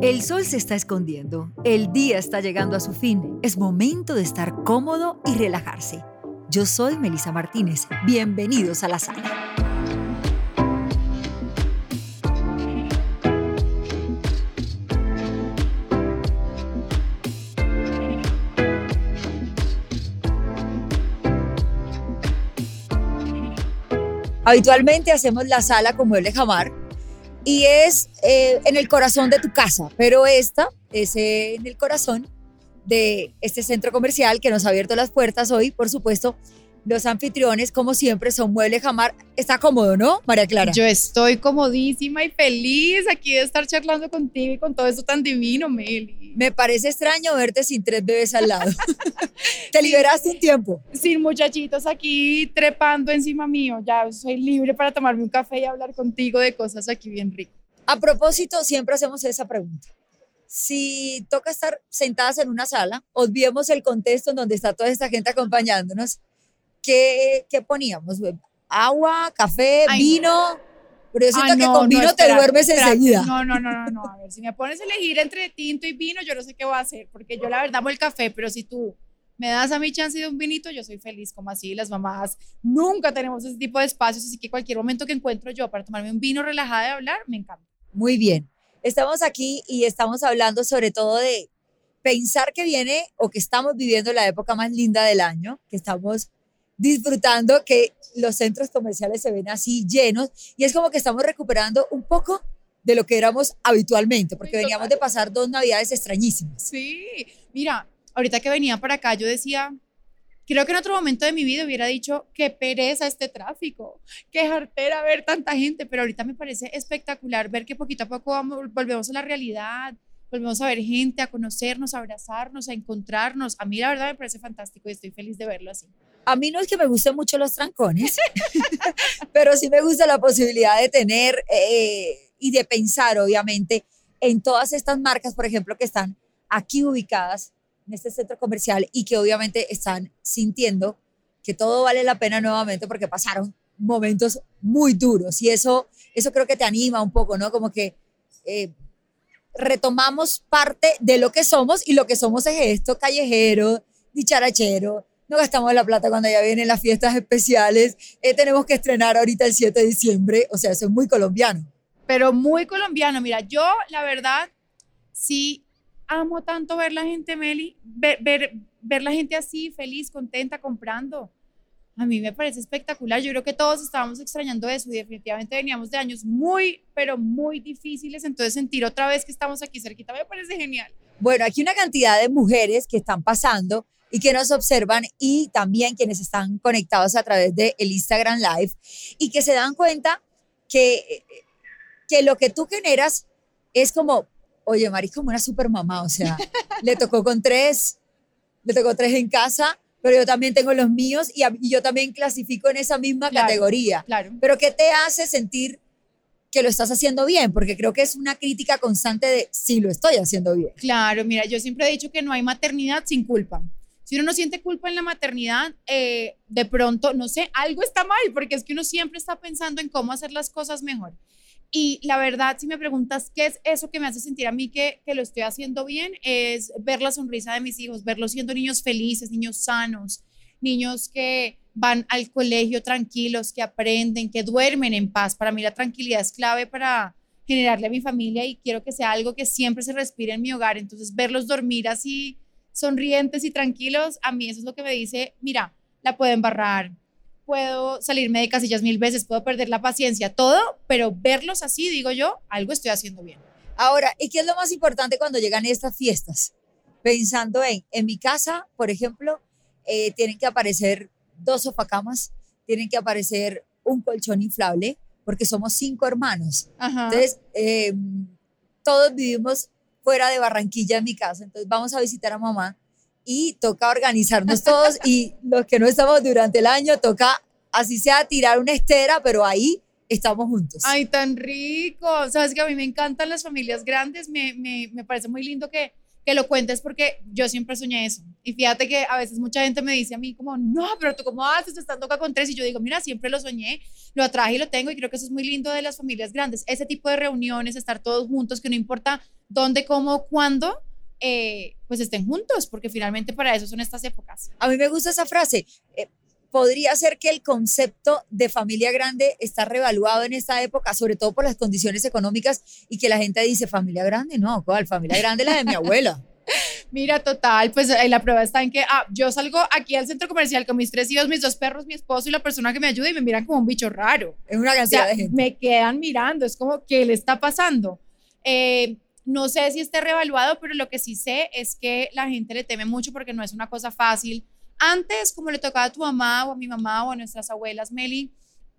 El sol se está escondiendo, el día está llegando a su fin, es momento de estar cómodo y relajarse. Yo soy Melisa Martínez, bienvenidos a la sala. Habitualmente hacemos la sala con mueble jamar y es eh, en el corazón de tu casa, pero esta es en el corazón de este centro comercial que nos ha abierto las puertas hoy, por supuesto, los anfitriones, como siempre, son Mueble Jamar. Está cómodo, ¿no, María Clara? Yo estoy comodísima y feliz aquí de estar charlando contigo y con todo esto tan divino, Meli. Me parece extraño verte sin tres bebés al lado. ¿Te liberaste un tiempo? Sin muchachitos aquí trepando encima mío. Ya soy libre para tomarme un café y hablar contigo de cosas aquí bien ricas. A propósito, siempre hacemos esa pregunta. Si toca estar sentadas en una sala, olvidemos el contexto en donde está toda esta gente acompañándonos ¿qué, qué poníamos? Agua, café, vino. Pero yo siento que con vino te duermes enseguida. No, no, no, no, no. A ver, si me pones a elegir entre tinto y vino, yo no sé qué voy a hacer, porque yo la verdad amo el café, pero si tú me das a mi chance de un vinito, yo soy feliz, como así las mamás nunca tenemos ese tipo de espacios, así que cualquier momento que encuentro yo para tomarme un vino relajada y hablar, me encanta. Muy bien. Estamos aquí y estamos hablando sobre todo de pensar que viene o que estamos viviendo la época más linda del año, que estamos disfrutando que los centros comerciales se ven así llenos y es como que estamos recuperando un poco de lo que éramos habitualmente, porque veníamos de pasar dos navidades extrañísimas. Sí, mira, ahorita que venía para acá yo decía, creo que en otro momento de mi vida hubiera dicho, qué pereza este tráfico, qué jartera ver tanta gente, pero ahorita me parece espectacular ver que poquito a poco vamos, volvemos a la realidad, volvemos a ver gente, a conocernos, a abrazarnos, a encontrarnos. A mí la verdad me parece fantástico y estoy feliz de verlo así. A mí no es que me gusten mucho los trancones, pero sí me gusta la posibilidad de tener eh, y de pensar, obviamente, en todas estas marcas, por ejemplo, que están aquí ubicadas en este centro comercial y que obviamente están sintiendo que todo vale la pena nuevamente porque pasaron momentos muy duros y eso, eso creo que te anima un poco, ¿no? Como que eh, retomamos parte de lo que somos y lo que somos es esto, callejero, dicharachero, no gastamos la plata cuando ya vienen las fiestas especiales, eh, tenemos que estrenar ahorita el 7 de diciembre, o sea, eso es muy colombiano. Pero muy colombiano, mira, yo la verdad sí amo tanto ver la gente, Meli, ver, ver, ver la gente así, feliz, contenta, comprando. A mí me parece espectacular. Yo creo que todos estábamos extrañando eso y definitivamente veníamos de años muy, pero muy difíciles. Entonces sentir otra vez que estamos aquí cerquita me parece genial. Bueno, aquí una cantidad de mujeres que están pasando y que nos observan y también quienes están conectados a través del el Instagram Live y que se dan cuenta que, que lo que tú generas es como, oye, Mari, como una super mamá, o sea, le tocó con tres, le tocó tres en casa, pero yo también tengo los míos y, yo también clasifico en esa misma categoría. Claro. Pero ¿qué te hace sentir que lo estás haciendo bien? Porque creo que es una crítica constante de si lo estoy haciendo bien. Claro, mira, yo siempre he dicho que no hay maternidad sin culpa. Si uno no siente culpa en la maternidad, eh, de pronto, no sé, algo está mal, porque es que uno siempre está pensando en cómo hacer las cosas mejor. Y la verdad, si me preguntas qué es eso que me hace sentir a mí que, lo estoy haciendo bien, es ver la sonrisa de mis hijos, verlos siendo niños felices, niños sanos, niños que van al colegio tranquilos, que aprenden, que duermen en paz. Para mí la tranquilidad es clave para generarle a mi familia y quiero que sea algo que siempre se respire en mi hogar. Entonces, verlos dormir así sonrientes y tranquilos, a mí eso es lo que me dice, mira, la puedo embarrar, puedo salirme de casillas mil veces, puedo perder la paciencia, todo, pero verlos así, digo yo, algo estoy haciendo bien. Ahora, ¿y qué es lo más importante cuando llegan estas fiestas? Pensando en, en mi casa, por ejemplo, eh, tienen que aparecer dos sofacamas, tienen que aparecer un colchón inflable, porque somos cinco hermanos. Entonces, eh, todos vivimos fuera de Barranquilla en mi casa, entonces vamos a visitar a mamá y toca organizarnos todos y los que no estamos durante el año toca, así sea, tirar una estera, pero ahí estamos juntos. Ay, tan rico. Sabes que a mí me encantan las familias grandes, me, me, me parece muy lindo que, que lo cuentes porque yo siempre soñé eso. Y fíjate que a veces mucha gente me dice a mí como, no, pero tú cómo haces estando acá con tres. Y yo digo, mira, siempre lo soñé, lo atraje y lo tengo. Y creo que eso es muy lindo de las familias grandes. Ese tipo de reuniones, estar todos juntos, que no importa dónde, cómo, cuándo, eh, pues estén juntos, porque finalmente para eso son estas épocas. A mí me gusta esa frase. Eh, podría ser que el concepto de familia grande está revaluado en esta época, sobre todo por las condiciones económicas y que la gente dice familia grande, no, ¿cuál? Familia grande la de mi abuela. Mira, total, pues eh, la prueba está en que ah, yo salgo aquí al centro comercial con mis tres hijos, mis dos perros, mi esposo y la persona que me ayuda y me miran como un bicho raro. Es una cantidad de gente. Me quedan mirando, es como, ¿qué le está pasando? Eh, no sé si esté revaluado, pero lo que sí sé es que la gente le teme mucho porque no es una cosa fácil antes, como le tocaba a tu mamá o a mi mamá o a nuestras abuelas, Meli,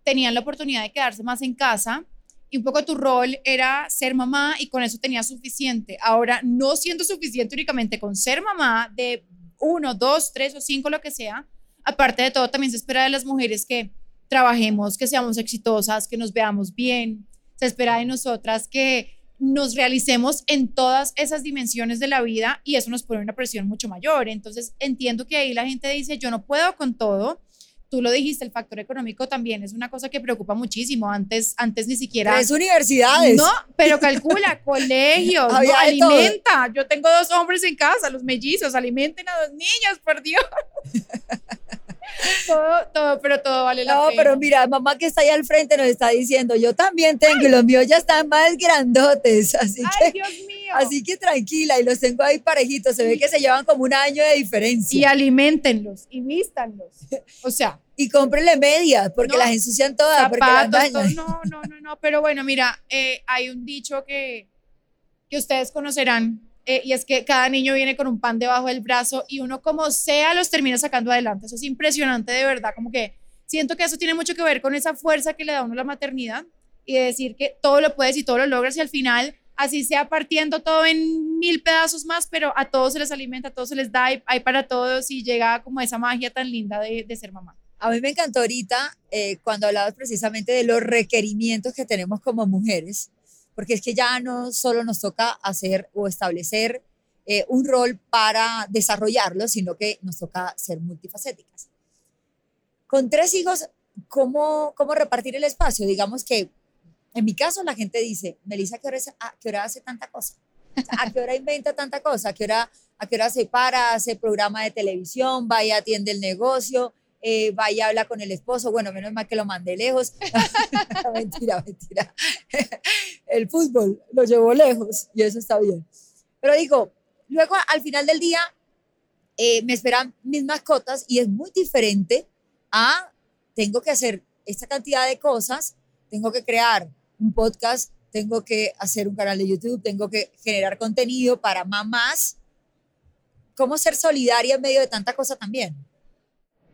tenían la oportunidad de quedarse más en casa y un poco tu rol era ser mamá y con eso tenías suficiente. Ahora, no siendo suficiente únicamente con ser mamá de uno, dos, tres o cinco, lo que sea, aparte de todo, también se espera de las mujeres que trabajemos, que seamos exitosas, que nos veamos bien. Se espera de nosotras que nos realicemos en todas esas dimensiones de la vida y eso nos pone una presión mucho mayor. Entonces entiendo que ahí la gente dice, yo no puedo con todo. Tú lo dijiste, el factor económico también es una cosa que preocupa muchísimo. Antes, antes ni siquiera... Es universidades. No, pero calcula, colegios, no, alimenta. Yo tengo dos hombres en casa, los mellizos, alimenten a dos niños, por Dios. todo, todo, pero todo vale la pena. No, pero mira, mamá que está ahí al frente nos está diciendo, yo también tengo, y los míos ya están más grandotes, así Ay, que, Dios mío. así que tranquila, y los tengo ahí parejitos, se ve que se llevan como un año de diferencia. Y alimentenlos, y vístanlos, o sea. Y cómprenle medias, porque las ensucian todas, porque las dañan. no, no, no, no, pero bueno, mira, eh, hay un dicho que, que ustedes conocerán, eh, y es que cada niño viene con un pan debajo del brazo y uno como sea los termina sacando adelante. Eso es impresionante de verdad, como que siento que eso tiene mucho que ver con esa fuerza que le da a uno la maternidad y de decir que todo lo puedes y todo lo logras y al final así sea partiendo todo en mil pedazos más, pero a todos se les alimenta, a todos se les da, hay, para todos y llega como esa magia tan linda de, de ser mamá. A mí me encantó ahorita eh, cuando hablabas precisamente de los requerimientos que tenemos como mujeres porque es que ya no solo nos toca hacer o establecer eh, un rol para desarrollarlo, sino que nos toca ser multifacéticas. Con tres hijos, ¿cómo, cómo repartir el espacio? Digamos que en mi caso la gente dice, Melissa, ¿a qué hora, a qué hora hace tanta cosa? ¿A qué hora inventa tanta cosa? ¿A qué hora, a qué hora se para, hace programa de televisión, vaya, atiende el negocio, eh, vaya, habla con el esposo, bueno, menos mal que lo mandé lejos. mentira, mentira. el fútbol lo llevó lejos y eso está bien. Pero digo, luego al final del día eh, me esperan mis mascotas y es muy diferente a tengo que hacer esta cantidad de cosas, tengo que crear un podcast, tengo que hacer un canal de YouTube, tengo que generar contenido para mamás. ¿Cómo ser solidaria en medio de tanta cosa también?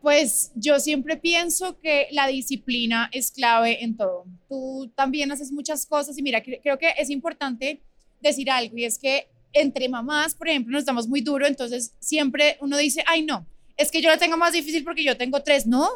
Pues yo siempre pienso que la disciplina es clave en todo. Tú también haces muchas cosas y mira, creo que es importante decir algo y es que entre mamás, por ejemplo, nos damos muy duro, entonces siempre uno dice, ay no, es que yo la tengo más difícil porque yo tengo tres. No,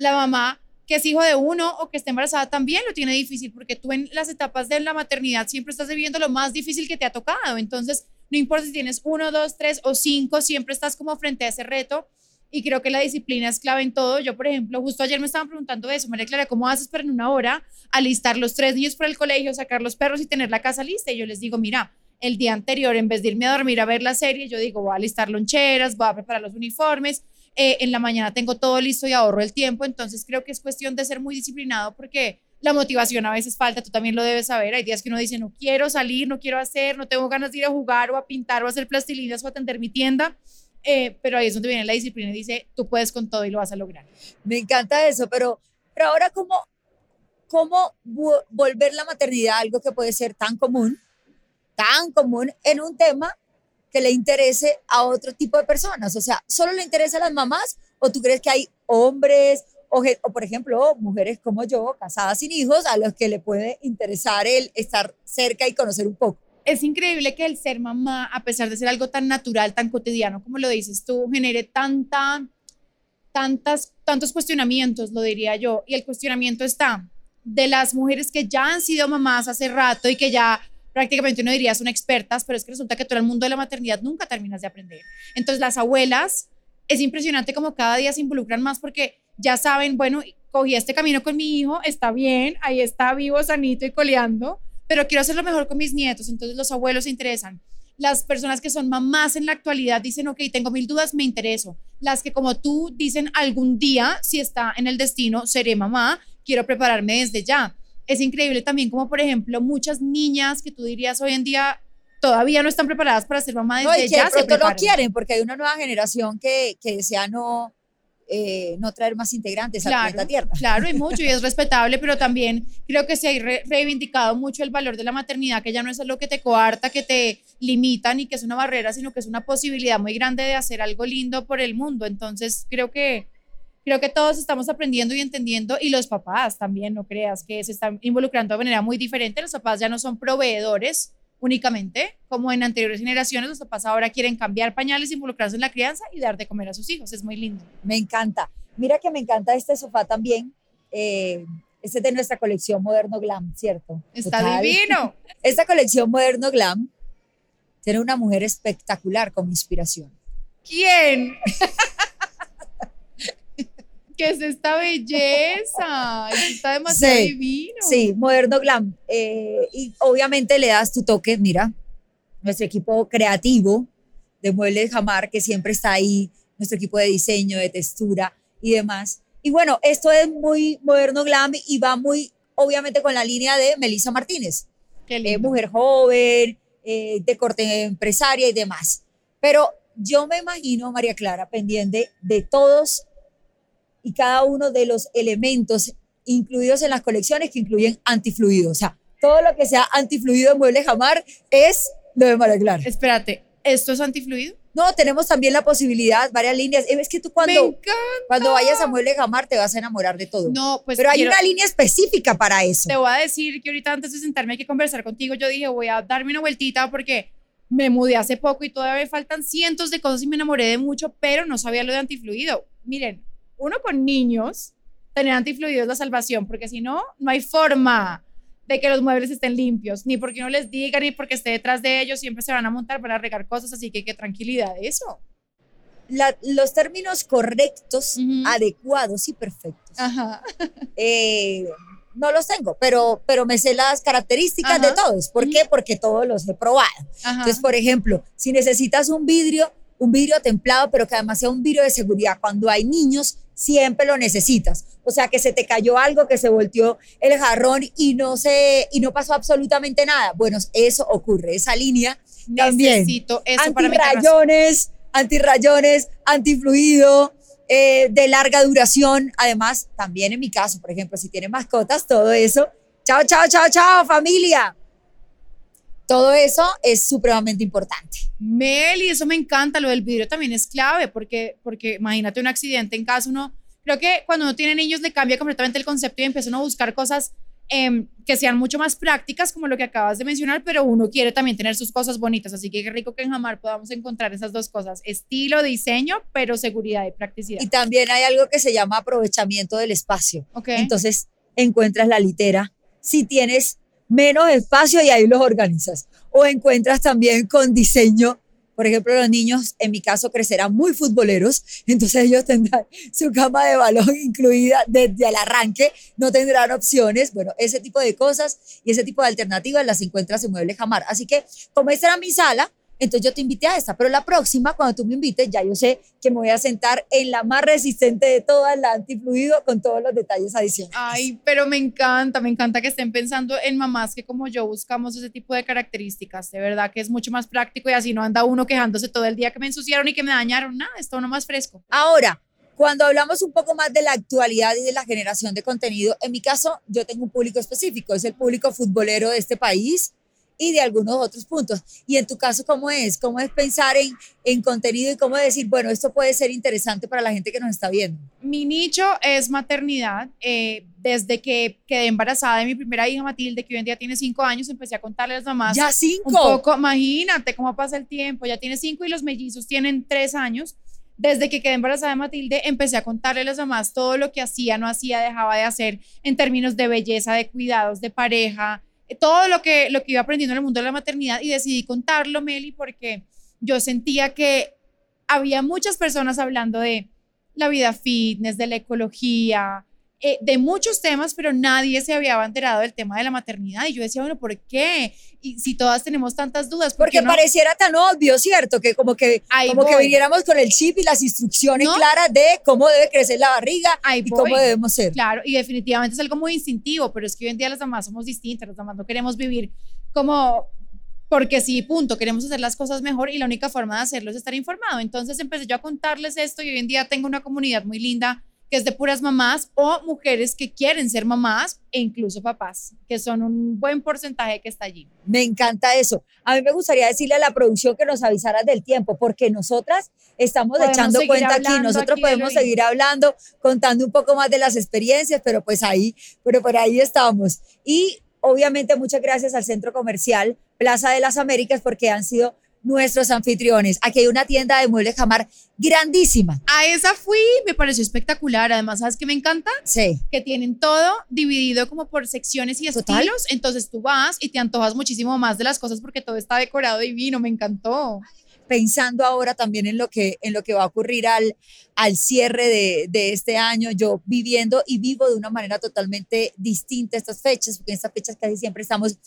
la mamá que es hijo de uno o que está embarazada también lo tiene difícil porque tú en las etapas de la maternidad siempre estás viviendo lo más difícil que te ha tocado. Entonces, no importa si tienes uno, dos, tres o cinco, siempre estás como frente a ese reto y creo que la disciplina es clave en todo. Yo, por ejemplo, justo ayer me estaban preguntando eso, María Clara, ¿cómo haces para en una hora alistar los tres niños para el colegio, sacar los perros y tener la casa lista? Y yo les digo, mira, el día anterior, en vez de irme a dormir a ver la serie, yo digo, voy a alistar loncheras, voy a preparar los uniformes, eh, en la mañana tengo todo listo y ahorro el tiempo, entonces creo que es cuestión de ser muy disciplinado porque la motivación a veces falta, tú también lo debes saber, hay días que uno dice, no quiero salir, no quiero hacer, no tengo ganas de ir a jugar o a pintar o a hacer plastilinas o a atender mi tienda, eh, pero ahí es donde viene la disciplina y dice, tú puedes con todo y lo vas a lograr. Me encanta eso, pero, ahora, ¿cómo, cómo volver la maternidad algo que puede ser tan común, tan común en un tema que le interese a otro tipo de personas? O sea, ¿solo le interesa a las mamás o tú crees que hay hombres o, o, por ejemplo, mujeres como yo, casadas sin hijos, a los que le puede interesar el estar cerca y conocer un poco? Es increíble que el ser mamá, a pesar de ser algo tan natural, tan cotidiano, como lo dices tú, genere tanta, tantas, tantos cuestionamientos, lo diría yo. Y el cuestionamiento está de las mujeres que ya han sido mamás hace rato y que ya prácticamente uno diría son expertas, pero es que resulta que todo el mundo de la maternidad nunca terminas de aprender. Entonces las abuelas, es impresionante como cada día se involucran más porque ya saben, bueno, cogí este camino con mi hijo, está bien, ahí está vivo, sanito y coleando, pero quiero hacerlo mejor con mis nietos, entonces los abuelos se interesan. Las personas que son mamás en la actualidad dicen, ok, tengo mil dudas, me intereso. Las que como tú dicen, algún día, si está en el destino, seré mamá, quiero prepararme desde ya. Es increíble también como, por ejemplo, muchas niñas que tú dirías hoy en día todavía no están preparadas para ser mamá desde no, y que ya. De pronto no quieren, porque hay una nueva generación que, que desea no, eh, no traer más integrantes claro, al planeta Tierra. Claro, y mucho, y es respetable, pero también creo que se ha re reivindicado mucho el valor de la maternidad, que ya no es algo que te coarta, que te limita, ni que es una barrera, sino que es una posibilidad muy grande de hacer algo lindo por el mundo. Entonces, creo que, creo que todos estamos aprendiendo y entendiendo, y los papás también, no creas que se están involucrando de manera muy diferente. Los papás ya no son proveedores, únicamente, como en anteriores generaciones, los papás ahora quieren cambiar pañales, involucrarse en la crianza y dar de comer a sus hijos. Es muy lindo. Me encanta. Mira que me encanta este sofá también. Eh, este es de nuestra colección Moderno Glam, ¿cierto? Está Total. divino. Esta colección Moderno Glam tiene una mujer espectacular como inspiración. ¿Quién? ¿Qué es esta belleza? Está demasiado sí, divino. Sí, moderno glam. Eh, y obviamente le das tu toque, mira, nuestro equipo creativo de Muebles Jamar, que siempre está ahí, nuestro equipo de diseño, de textura y demás. Y bueno, esto es muy moderno glam y va muy, obviamente, con la línea de Melissa Martínez. Qué lindo. Eh, mujer joven, eh, de corte empresaria y demás. Pero yo me imagino, María Clara, pendiente de todos y cada uno de los elementos incluidos en las colecciones que incluyen antifluido. O sea, todo lo que sea antifluido en Muebles Jamar es lo de María Clara. Espérate, ¿esto es antifluido? No, tenemos también la posibilidad, varias líneas. Es que tú cuando, cuando vayas a Muebles Jamar te vas a enamorar de todo. No, pues Pero hay quiero- una línea específica para eso. Te voy a decir que ahorita antes de sentarme aquí a conversar contigo, yo dije, voy a darme una vueltita porque me mudé hace poco y todavía me faltan cientos de cosas y me enamoré de mucho, pero no sabía lo de antifluido. Miren, uno con niños, tener antifluido es la salvación, porque si no, no hay forma de que los muebles estén limpios, ni porque uno les diga, ni porque esté detrás de ellos, siempre se van a montar para regar cosas, así que qué tranquilidad eso. La- los términos correctos, adecuados y perfectos. Ajá. eh, no los tengo, pero, pero me sé las características Ajá. de todos. ¿Por qué? Porque todos los he probado. Ajá. Entonces, por ejemplo, si necesitas un vidrio, un vidrio templado, pero que además sea un vidrio de seguridad, cuando hay niños, siempre lo necesitas. O sea, que se te cayó algo, que se volteó el jarrón y no, se, y no pasó absolutamente nada. Bueno, eso ocurre, esa línea también. Necesito eso para mi terraza. antirrayones, antirrayones, antifluido, eh, de larga duración. Además, también en mi caso, por ejemplo, si tiene mascotas, todo eso. Chao, chao, chao, chao, familia. Todo eso es supremamente importante. Meli, eso me encanta, lo del vidrio también es clave, porque, porque imagínate un accidente en casa, uno, creo que cuando uno tiene niños le cambia completamente el concepto y empieza uno a buscar cosas em, que sean mucho más prácticas, como lo que acabas de mencionar, pero uno quiere también tener sus cosas bonitas, así que qué rico que en Jamar podamos encontrar esas dos cosas, estilo, diseño, pero seguridad y practicidad. Y también hay algo que se llama aprovechamiento del espacio. ¿Ok? Entonces, encuentras la litera. Si tienes menos espacio y ahí los organizas. O encuentras también con diseño. Por ejemplo, los niños, en mi caso, crecerán muy futboleros, entonces ellos tendrán su cama de balón incluida desde el arranque, no tendrán opciones. Bueno, ese tipo de cosas y ese tipo de alternativas las encuentras en Mueble Jamar. Así que, como esta era mi sala, entonces yo te invité a esta, pero la próxima, cuando tú me invites, ya yo sé que me voy a sentar en la más resistente de todas, la antifluido, con todos los detalles adicionales. Ay, pero me encanta, me encanta que estén pensando en mamás que como yo buscamos ese tipo de características. De verdad que es mucho más práctico y así no anda uno quejándose todo el día que me ensuciaron y que me dañaron. Nada, está uno más fresco. Ahora, cuando hablamos un poco más de la actualidad y de la generación de contenido, en mi caso yo tengo un público específico, es el público futbolero de este país y de algunos otros puntos. Y en tu caso, ¿cómo es? ¿Cómo es pensar en, en contenido y cómo decir, bueno, esto puede ser interesante para la gente que nos está viendo? Mi nicho es maternidad. Eh, desde que quedé embarazada de mi primera hija Matilde, que hoy en día tiene cinco años, empecé a contarle a las mamás Ya cinco. un poco, imagínate cómo pasa el tiempo, ya tiene cinco y los mellizos tienen tres años. Desde que quedé embarazada de Matilde, empecé a contarle a las mamás todo lo que hacía, no hacía, dejaba de hacer en términos de belleza, de cuidados, de pareja, todo lo que, lo que iba aprendiendo en el mundo de la maternidad y decidí contarlo, Meli, porque yo sentía que había muchas personas hablando de la vida fitness, de la ecología, eh, de muchos temas, pero nadie se había enterado del tema de la maternidad. Y yo decía, bueno, ¿por qué? Y si todas tenemos tantas dudas. Porque pareciera tan obvio, ¿cierto? Que como que, como que viniéramos con el chip y las instrucciones claras de cómo debe crecer la barriga y cómo debemos ser. Claro, y definitivamente es algo muy instintivo, pero es que hoy en día las mamás somos distintas, las mamás no queremos vivir como porque sí, punto, queremos hacer las cosas mejor y la única forma de hacerlo es estar informado. Entonces empecé yo a contarles esto y hoy en día tengo una comunidad muy linda que es de puras mamás o mujeres que quieren ser mamás e incluso papás, que son un buen porcentaje que está allí. Me encanta eso. A mí me gustaría decirle a la producción que nos avisara del tiempo, porque nosotras estamos echando cuenta aquí, nosotros podemos seguir hablando, contando un poco más de las experiencias, pero pues ahí, pero por ahí estamos. Y obviamente muchas gracias al Centro Comercial Plaza de las Américas porque han sido nuestros anfitriones. Aquí hay una tienda de muebles jamar grandísima. A esa fui, me pareció espectacular. Además, ¿sabes qué me encanta? Sí. Que tienen todo dividido como por secciones y estilos. Entonces tú vas y te antojas muchísimo más de las cosas porque todo está decorado divino. Me encantó. Pensando ahora también en lo que, en lo que va a ocurrir al, al cierre de, de este año, yo viviendo y vivo de una manera totalmente distinta estas fechas, porque en estas fechas casi siempre estamos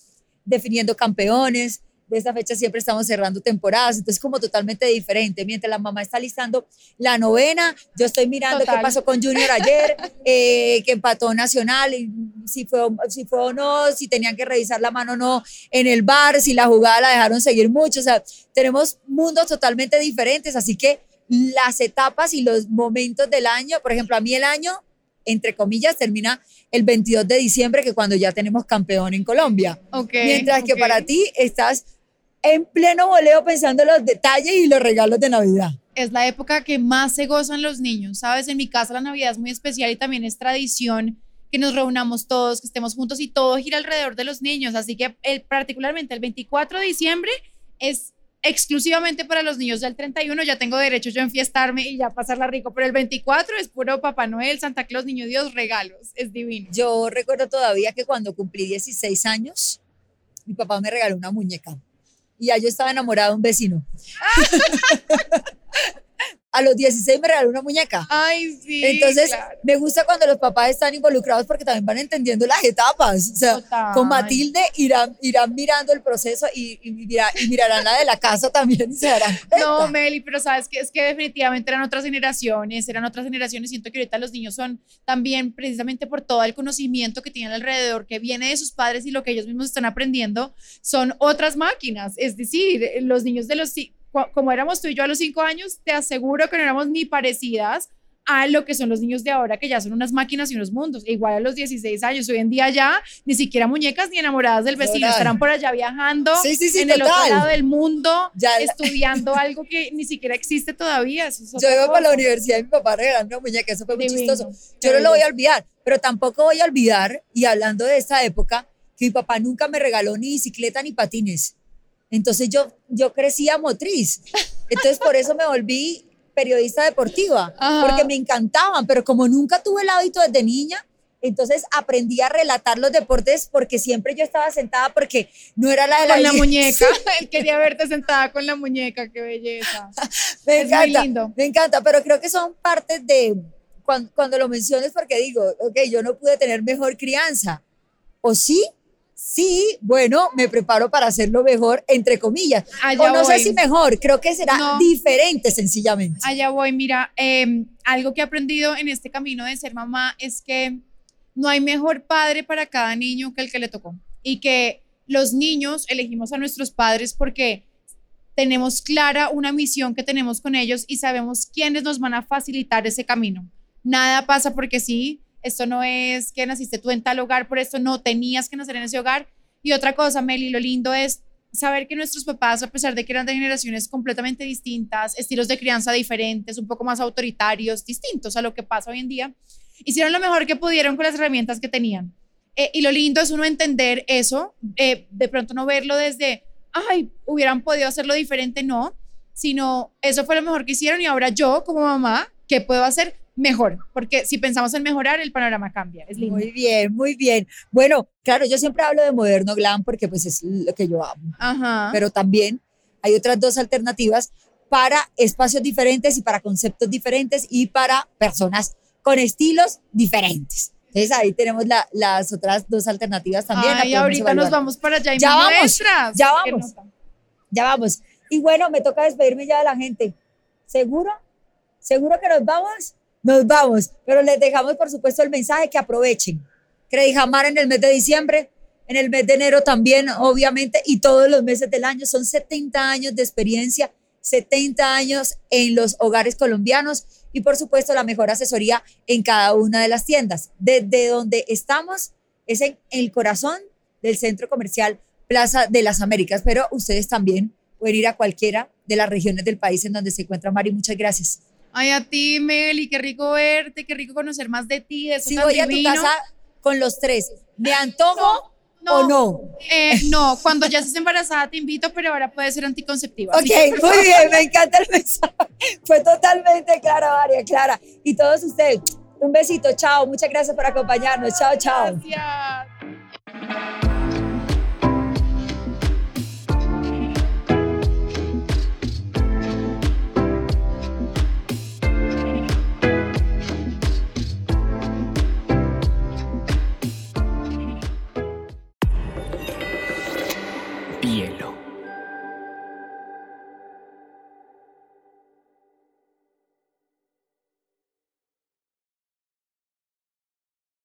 definiendo campeones, de esta fecha siempre estamos cerrando temporadas, entonces como totalmente diferente. Mientras la mamá está listando la novena, yo estoy mirando qué pasó con Junior ayer, eh, que empató Nacional, y si fue, si fue o no, si tenían que revisar la mano o no en el bar, si la jugada la dejaron seguir mucho, o sea, tenemos mundos totalmente diferentes, así que las etapas y los momentos del año, por ejemplo, a mí el año, entre comillas, termina el 22 de diciembre, que cuando ya tenemos campeón en Colombia. Mientras que para ti estás en pleno voleo pensando en los detalles y los regalos de Navidad. Es la época que más se gozan los niños, ¿sabes? En mi casa la Navidad es muy especial y también es tradición que nos reunamos todos, que estemos juntos y todo gira alrededor de los niños. Así que el, particularmente el 24 de diciembre es exclusivamente para los niños del 31. Ya tengo derecho yo a enfiestarme y ya pasarla rico, pero el 24 es puro Papá Noel, Santa Claus, Niño Dios, regalos. Es divino. Yo recuerdo todavía que cuando cumplí 16 años, mi papá me regaló una muñeca y ya yo estaba enamorada de un vecino. a los 16 me regaló una muñeca. Ay, sí. Entonces, me gusta cuando los papás están involucrados porque también van entendiendo las etapas. O sea, con Matilde irán, irán mirando el proceso y, y, mirarán la de la casa también se darán No, Meli, pero sabes que es que definitivamente eran otras generaciones, eran otras generaciones. Siento que ahorita los niños son también precisamente por todo el conocimiento que tienen alrededor, que viene de sus padres y lo que ellos mismos están aprendiendo, son otras máquinas. Es decir, los niños de los como éramos tú y yo a los cinco años, te aseguro que no éramos ni parecidas a lo que son los niños de ahora, que ya son unas máquinas y unos mundos. Igual a los 16 años, hoy en día ya ni siquiera muñecas ni enamoradas del vecino, estarán por allá viajando en el otro lado del mundo, estudiando algo que ni siquiera existe todavía. yo iba para la universidad y mi papá regalando una muñeca, eso fue muy chistoso. Yo no lo voy a olvidar, pero tampoco voy a olvidar, y hablando de esa época, que mi papá nunca me regaló ni bicicleta ni patines. Entonces yo, yo crecía motriz. Entonces por eso me volví periodista deportiva, porque me encantaban, pero como nunca tuve el hábito desde niña, entonces aprendí a relatar los deportes porque siempre yo estaba sentada porque no era la de la, con la muñeca. Él quería verte sentada con la muñeca, qué belleza. me encanta, me encanta, pero creo que son partes de cuando, cuando lo menciones porque digo, ok, yo no pude tener mejor crianza. ¿O sí? Sí, bueno, me preparo para hacerlo mejor, entre comillas. o no sé si mejor, creo que será diferente sencillamente. Allá voy, mira, em, algo que he aprendido en este camino de ser mamá es que no hay mejor padre para cada niño que el que le tocó. Y que los niños elegimos a nuestros padres porque tenemos clara una misión que tenemos con ellos y sabemos quiénes nos van a facilitar ese camino. Nada pasa porque sí, esto no es que naciste tú en tal hogar, por esto no tenías que nacer en ese hogar. Y otra cosa, Meli, lo lindo es saber que nuestros papás, a pesar de que eran de generaciones completamente distintas, estilos de crianza diferentes, un poco más autoritarios, distintos a lo que pasa hoy en día, hicieron lo mejor que pudieron con las herramientas que tenían. Eh, y lo lindo es uno entender eso, eh, de pronto no verlo desde, ay, hubieran podido hacerlo diferente, no, sino eso fue lo mejor que hicieron y ahora yo como mamá, ¿qué puedo hacer? Mejor, porque si pensamos en mejorar, el panorama cambia. Es lindo. Muy bien, muy bien. Bueno, claro, yo siempre hablo de moderno glam porque pues es lo que yo amo. Ajá. Pero también hay otras dos alternativas para espacios diferentes y para conceptos diferentes y para personas con estilos diferentes. Entonces ahí tenemos la- las otras dos alternativas también. Ay, podemos ahorita nos evaluar. vamos para allá y Ya vamos, muestras. ya vamos. Ya vamos. Y bueno, me toca despedirme ya de la gente. ¿Seguro? ¿Seguro que nos vamos? Nos vamos. Pero les dejamos, por supuesto, el mensaje que aprovechen. Credit Jamar en el mes de diciembre, en el mes de enero también, obviamente, y todos los meses del año. Son 70 años de experiencia, 70 años en los hogares colombianos y, por supuesto, la mejor asesoría en cada una de las tiendas. Desde donde estamos es en el corazón del centro comercial Plaza de las Américas, pero ustedes también pueden ir a cualquiera de las regiones del país en donde se encuentra Mari. Muchas gracias. Ay, a ti, Meli, qué rico verte, qué rico conocer más de ti. Eso Si voy a tu casa con los tres, ¿me antojo o no? Eh, no, cuando ya estés embarazada te invito, pero ahora puede ser anticonceptiva. Ok, muy bien, me encanta el mensaje. Fue totalmente clara, María Clara. Y todos ustedes, un besito, chao. Muchas gracias por acompañarnos. Chao, chao. Gracias.